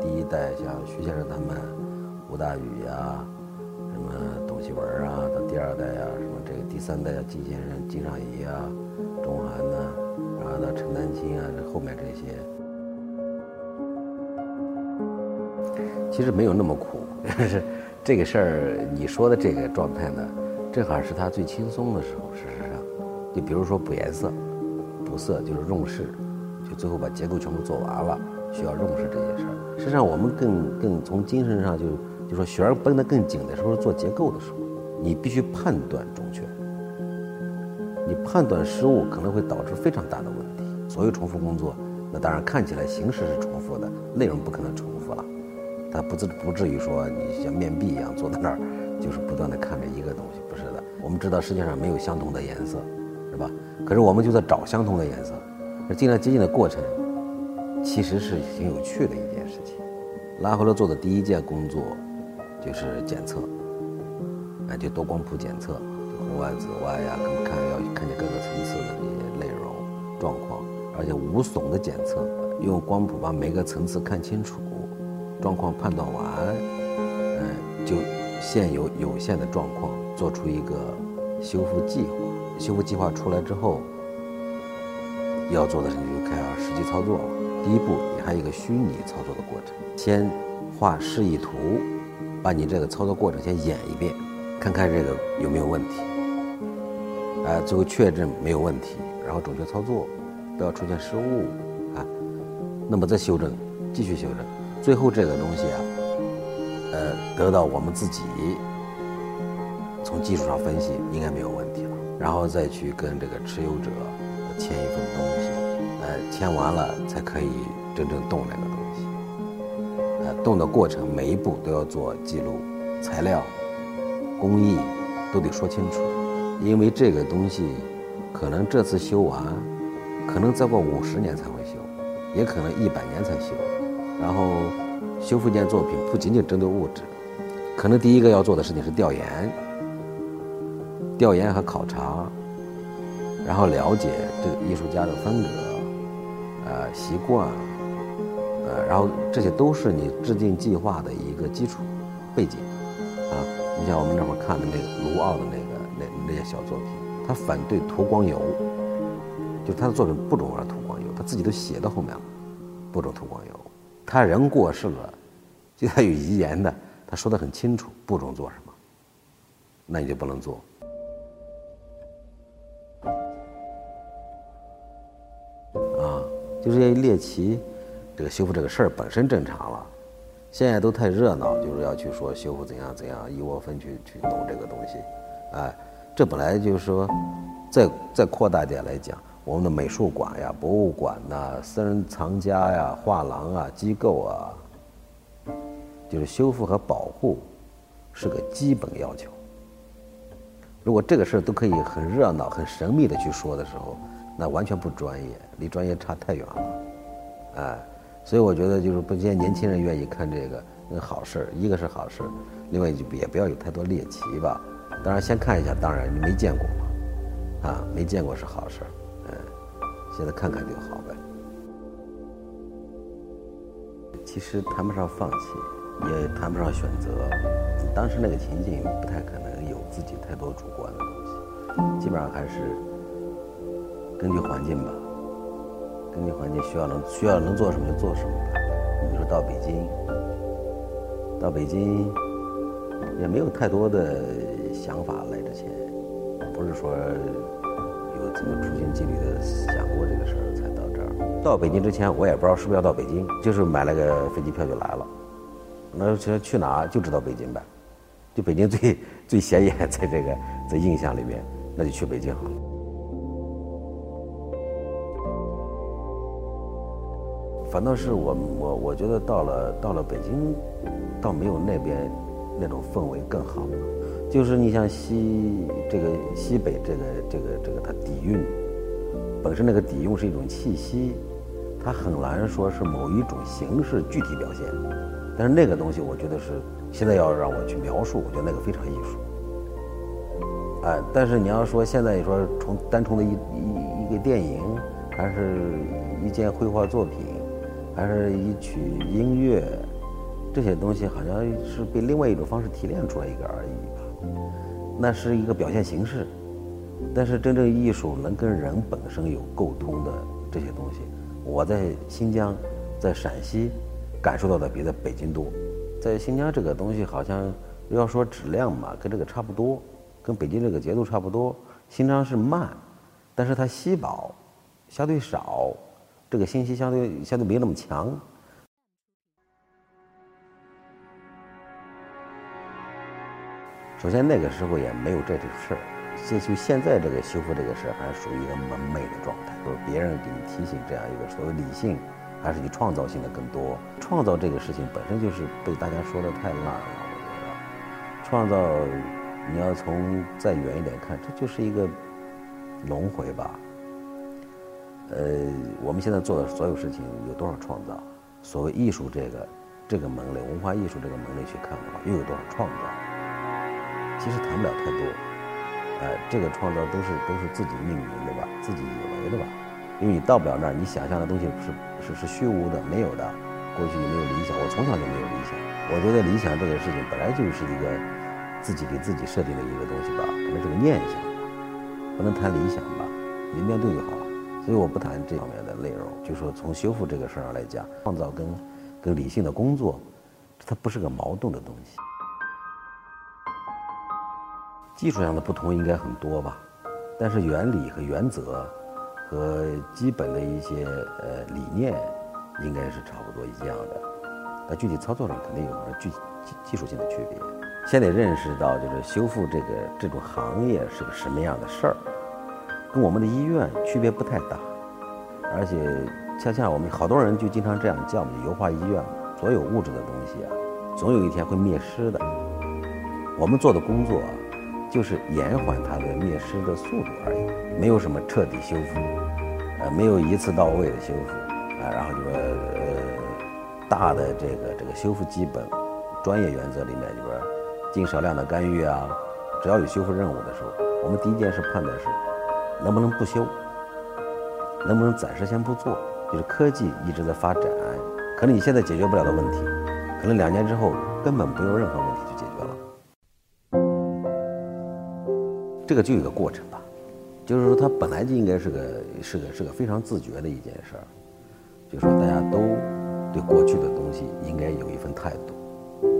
第一代，像徐先生他们，吴大宇呀，什么董其文啊，到第二代呀，什么这个第三代啊，金先生、金尚仪啊，钟涵呐，然后到陈丹青啊，这后面这些，其实没有那么苦。是 这个事儿，你说的这个状态呢，正好是他最轻松的时候。事实上，就比如说补颜色、补色，就是用饰，就最后把结构全部做完了。需要重视这些事儿。实际上，我们更更从精神上就就说弦儿绷得更紧的时候，做结构的时候，你必须判断准确。你判断失误可能会导致非常大的问题。所有重复工作，那当然看起来形式是重复的，内容不可能重复了。它不至不至于说你像面壁一样坐在那儿，就是不断的看着一个东西，不是的。我们知道世界上没有相同的颜色，是吧？可是我们就在找相同的颜色，而尽量接近的过程。其实是挺有趣的一件事情。拉回来做的第一件工作就是检测，哎，就多光谱检测，红外、紫外呀，看要看见各个层次的这些内容状况，而且无损的检测，用光谱把每个层次看清楚，状况判断完，嗯，就现有有限的状况做出一个修复计划。修复计划出来之后，要做的事情就开始实际操作了。第一步，你还有一个虚拟操作的过程，先画示意图，把你这个操作过程先演一遍，看看这个有没有问题，哎，最后确认没有问题，然后准确操作，不要出现失误，啊，那么再修正，继续修正，最后这个东西啊，呃，得到我们自己从技术上分析应该没有问题了，然后再去跟这个持有者签一份东西。签完了才可以真正动那个东西，呃，动的过程每一步都要做记录，材料、工艺都得说清楚，因为这个东西可能这次修完，可能再过五十年才会修，也可能一百年才修。然后修复一件作品不仅仅针对物质，可能第一个要做的事情是调研、调研和考察，然后了解这个艺术家的风格。习惯，呃，然后这些都是你制定计划的一个基础背景，啊，你像我们那会儿看的那个卢奥的那个那那些小作品，他反对涂光油，就他的作品不准玩涂光油，他自己都写到后面了，不准涂光油。他人过世了，就他有遗言的，他说的很清楚，不准做什么，那你就不能做。就是要猎奇，这个修复这个事儿本身正常了，现在都太热闹，就是要去说修复怎样怎样，一窝蜂去去弄这个东西，哎，这本来就是说，再再扩大点来讲，我们的美术馆呀、博物馆呐、私人藏家呀、画廊啊、机构啊，就是修复和保护是个基本要求。如果这个事儿都可以很热闹、很神秘的去说的时候，那完全不专业，离专业差太远了，哎，所以我觉得就是不，现在年轻人愿意看这个，那好事儿，一个是好事儿，另外就也不要有太多猎奇吧。当然先看一下，当然你没见过嘛，啊，没见过是好事儿，嗯，现在看看就好呗。其实谈不上放弃，也谈不上选择，当时那个情境不太可能有自己太多主观的东西，基本上还是。根据环境吧，根据环境需要能需要能做什么就做什么吧。你比如说到北京，到北京也没有太多的想法来之前，不是说有怎么处心积虑的想过这个事儿才到这儿。到北京之前我也不知道是不是要到北京，就是买了个飞机票就来了。那其实去哪就知道北京呗，就北京最最显眼在这个在印象里面，那就去北京好了。反倒是我我我觉得到了到了北京，倒没有那边那种氛围更好。就是你像西这个西北这个这个这个它底蕴，本身那个底蕴是一种气息，它很难说是某一种形式具体表现。但是那个东西，我觉得是现在要让我去描述，我觉得那个非常艺术。哎，但是你要说现在你说从单纯的一一一个电影，还是一件绘画作品。还是一曲音乐，这些东西好像是被另外一种方式提炼出来一个而已吧。那是一个表现形式，但是真正艺术能跟人本身有沟通的这些东西，我在新疆，在陕西感受到的比在北京多。在新疆这个东西好像要说质量嘛，跟这个差不多，跟北京这个节奏差不多。新疆是慢，但是它稀薄，相对少，这个信息相对相对没那么强。首先那个时候也没有这种事儿，就就现在这个修复这个事儿还属于一个蒙昧的状态，就是别人给你提醒这样一个所谓理性，还是你创造性的更多。创造这个事情本身就是被大家说的太烂了，我觉得。创造，你要从再远一点看，这就是一个轮回吧。呃，我们现在做的所有事情有多少创造？所谓艺术这个这个门类，文化艺术这个门类去看的话，又有多少创造？其实谈不了太多，哎，这个创造都是都是自己命名的吧，自己以为的吧，因为你到不了那儿，你想象的东西是是是虚无的，没有的。过去也没有理想，我从小就没有理想。我觉得理想这个事情本来就是一个自己给自己设定的一个东西吧，可能是个念想，不能谈理想吧，你面对就好了。所以我不谈这方面的内容，就说从修复这个事儿上来讲，创造跟跟理性的工作，它不是个矛盾的东西。技术上的不同应该很多吧，但是原理和原则和基本的一些呃理念应该是差不多一样的。那具体操作上肯定有什么具技技术性的区别。先得认识到，就是修复这个这种行业是个什么样的事儿，跟我们的医院区别不太大。而且恰恰我们好多人就经常这样叫嘛，油画医院，所有物质的东西啊，总有一天会灭失的。我们做的工作啊。就是延缓它的灭失的速度而已，没有什么彻底修复，呃，没有一次到位的修复，啊，然后就说呃，大的这个这个修复基本专业原则里面，就说尽少量的干预啊，只要有修复任务的时候，我们第一件事判断是能不能不修，能不能暂时先不做，就是科技一直在发展，可能你现在解决不了的问题，可能两年之后根本不用任何问题去解决了。这个就有个过程吧，就是说它本来就应该是个是个是个非常自觉的一件事儿，就是说大家都对过去的东西应该有一份态度，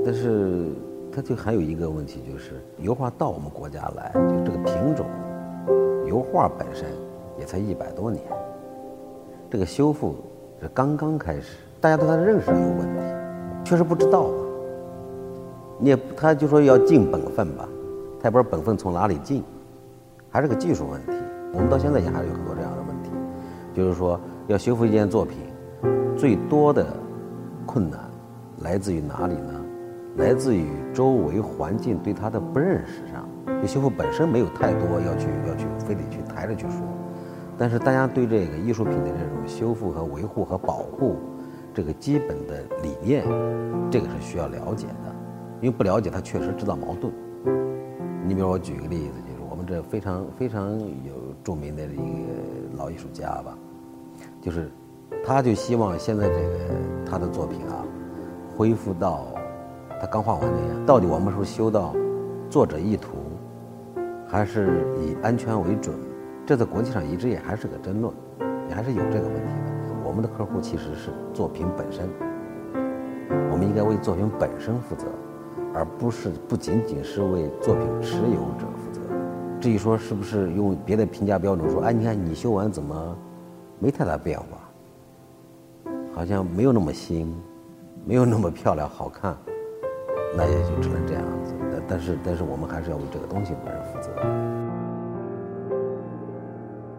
但是它就还有一个问题，就是油画到我们国家来，就这个品种，油画本身也才一百多年，这个修复是刚刚开始，大家对它的认识有问题，确实不知道，你也他就说要尽本分吧，他也不知道本分从哪里尽。还是个技术问题，我们到现在也还有很多这样的问题，就是说要修复一件作品，最多的困难来自于哪里呢？来自于周围环境对它的不认识上。就修复本身没有太多要去要去非得去抬着去说，但是大家对这个艺术品的这种修复和维护和保护这个基本的理念，这个是需要了解的，因为不了解它确实制造矛盾。你比如我举个例子。就是我们这非常非常有著名的一个老艺术家吧，就是他就希望现在这个他的作品啊，恢复到他刚画完那样。到底我们是不是修到作者意图，还是以安全为准？这在国际上一直也还是个争论，也还是有这个问题的。我们的客户其实是作品本身，我们应该为作品本身负责，而不是不仅仅是为作品持有者负责。至于说是不是用别的评价标准说，哎，你看你修完怎么没太大变化？好像没有那么新，没有那么漂亮好看，那也就只能这样。但是但是我们还是要为这个东西本身负责。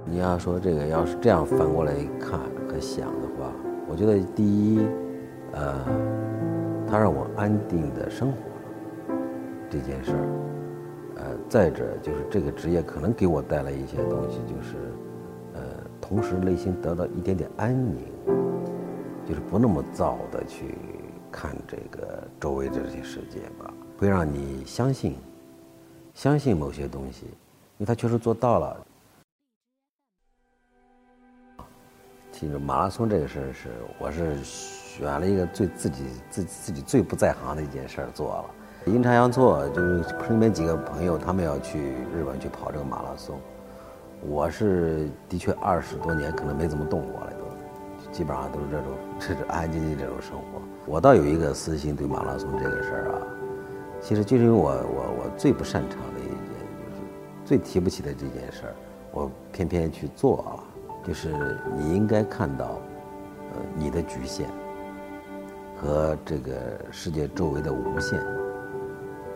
你要说这个要是这样反过来一看和想的话，我觉得第一，呃，它让我安定的生活了这件事儿。呃再者就是这个职业可能给我带来一些东西，就是，呃，同时内心得到一点点安宁，就是不那么躁的去看这个周围这些世界吧，会让你相信，相信某些东西，因为他确实做到了。其实马拉松这个事儿是，我是选了一个最自己自自己最不在行的一件事儿做了。阴差阳错，就是身边几个朋友他们要去日本去跑这个马拉松，我是的确二十多年可能没怎么动过了，都基本上都是这种 这种安安静静这种生活。我倒有一个私心，对马拉松这个事儿啊，其实就是因为我我我最不擅长的一件，就是最提不起的这件事儿，我偏偏去做了。就是你应该看到，呃，你的局限和这个世界周围的无限，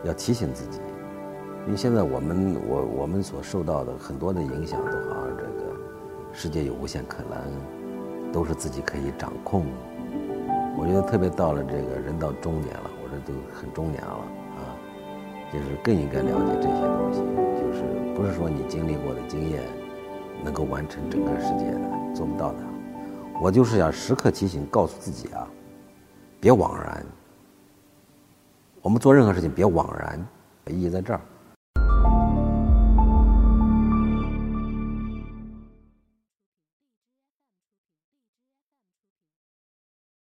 要提醒自己，因为现在我们我我们所受到的很多的影响，都好像这个世界有无限可能，都是自己可以掌控。我觉得特别到了这个人到中年了，我这都很中年了，就是更应该了解这些东西，就是不是说你经历过的经验。能够完成整个世界的，做不到的。我就是想时刻提醒，告诉自己啊，别枉然。我们做任何事情别枉然，意义在这儿。